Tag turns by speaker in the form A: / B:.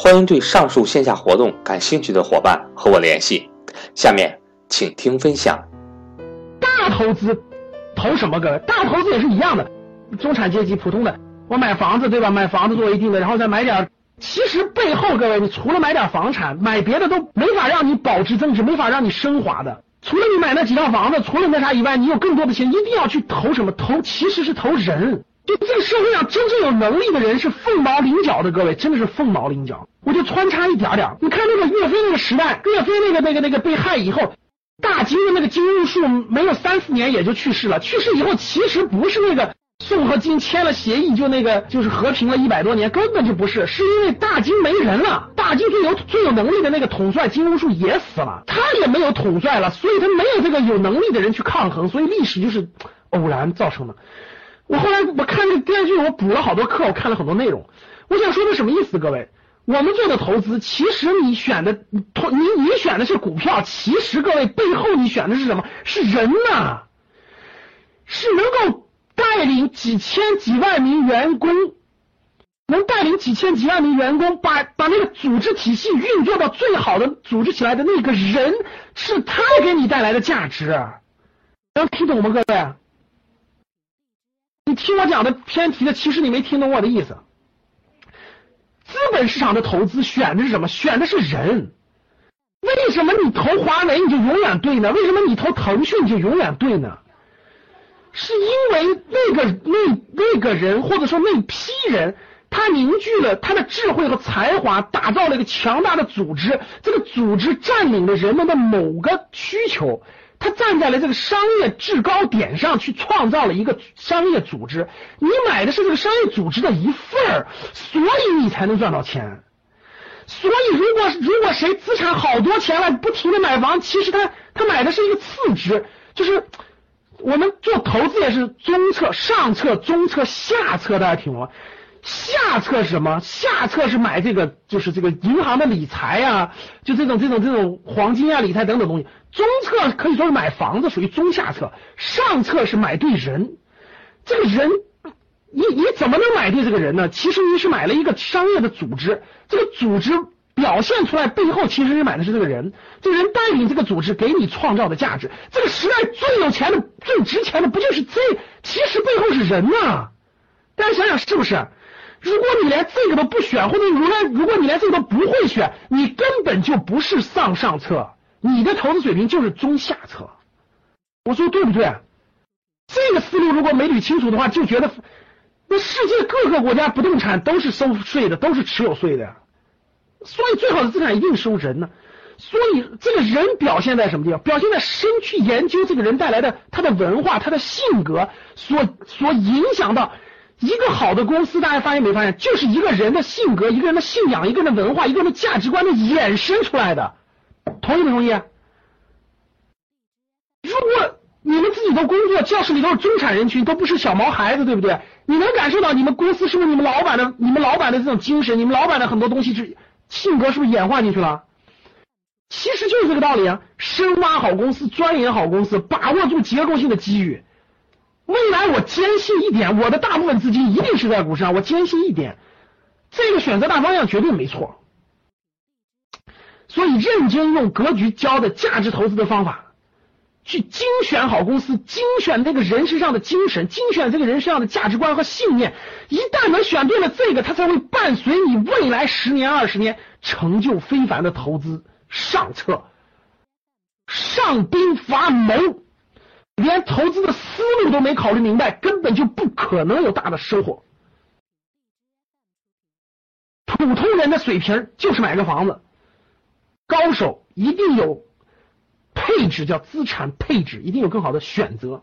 A: 欢迎对上述线下活动感兴趣的伙伴和我联系。下面请听分享。
B: 大投资投什么？各位，大投资也是一样的。中产阶级普通的，我买房子对吧？买房子作为定的，然后再买点。其实背后各位，你除了买点房产，买别的都没法让你保值增值，没法让你升华的。除了你买那几套房子，除了那啥以外，你有更多的钱，一定要去投什么？投其实是投人。就这个社会上真正有能力的人是凤毛麟角的，各位真的是凤毛麟角。我就穿插一点点，你看那个岳飞那个时代，岳飞那个那个那个被害以后，大金的那个金兀术没有三四年也就去世了。去世以后，其实不是那个宋和金签了协议就那个就是和平了一百多年，根本就不是，是因为大金没人了，大金最有最有能力的那个统帅金兀术也死了，他也没有统帅了，所以他没有这个有能力的人去抗衡，所以历史就是偶然造成的。我后来我看这个电视剧，我补了好多课，我看了很多内容。我想说的什么意思？各位，我们做的投资，其实你选的投你你选的是股票，其实各位背后你选的是什么？是人呐，是能够带领几千几万名员工，能带领几千几万名员工把把那个组织体系运作到最好的组织起来的那个人，是他给你带来的价值。能听懂吗，各位？你听我讲的偏题的，其实你没听懂我的意思。资本市场的投资选的是什么？选的是人。为什么你投华为你就永远对呢？为什么你投腾讯你就永远对呢？是因为那个那那个人或者说那批人，他凝聚了他的智慧和才华，打造了一个强大的组织。这个组织占领了人们的某个需求。他站在了这个商业制高点上去创造了一个商业组织，你买的是这个商业组织的一份儿，所以你才能赚到钱。所以如果如果谁资产好多钱了，不停的买房，其实他他买的是一个次值，就是我们做投资也是中策、上策、中策、下策，大家听懂吗？下策是什么？下策是买这个，就是这个银行的理财啊，就这种这种这种黄金啊、理财等等东西。中策可以说是买房子，属于中下策。上策是买对人。这个人，你你怎么能买对这个人呢？其实你是买了一个商业的组织，这个组织表现出来背后，其实你买的是这个人。这个人带领这个组织，给你创造的价值。这个时代最有钱的、最值钱的，不就是这？其实背后是人呐。大家想想是不是？如果你连这个都不选，或者如果如果你连这个都不会选，你根本就不是上上策，你的投资水平就是中下策。我说对不对？这个思路如果没捋清楚的话，就觉得那世界各个国家不动产都是收税的，都是持有税的呀，所以最好的资产一定收人呢。所以这个人表现在什么地方？表现在深去研究这个人带来的他的文化、他的性格所所影响到。一个好的公司，大家发现没发现，就是一个人的性格、一个人的信仰、一个人的文化、一个人的价值观的衍生出来的，同意不同意？如果你们自己都工作，教室里都是中产人群，都不是小毛孩子，对不对？你能感受到你们公司是不是你们老板的、你们老板的这种精神？你们老板的很多东西是性格是不是演化进去了？其实就是这个道理啊！深挖好公司，钻研好公司，把握住结构性的机遇。未来我坚信一点，我的大部分资金一定是在股市上。我坚信一点，这个选择大方向绝对没错。所以认真用格局教的价值投资的方法，去精选好公司，精选那个人身上的精神，精选这个人身上的价值观和信念。一旦能选对了这个，它才会伴随你未来十年、二十年成就非凡的投资上策。上上兵伐谋，连投资的思路都没考虑明白，根本就不可能有大的收获。普通人的水平就是买个房子，高手一定有配置，叫资产配置，一定有更好的选择。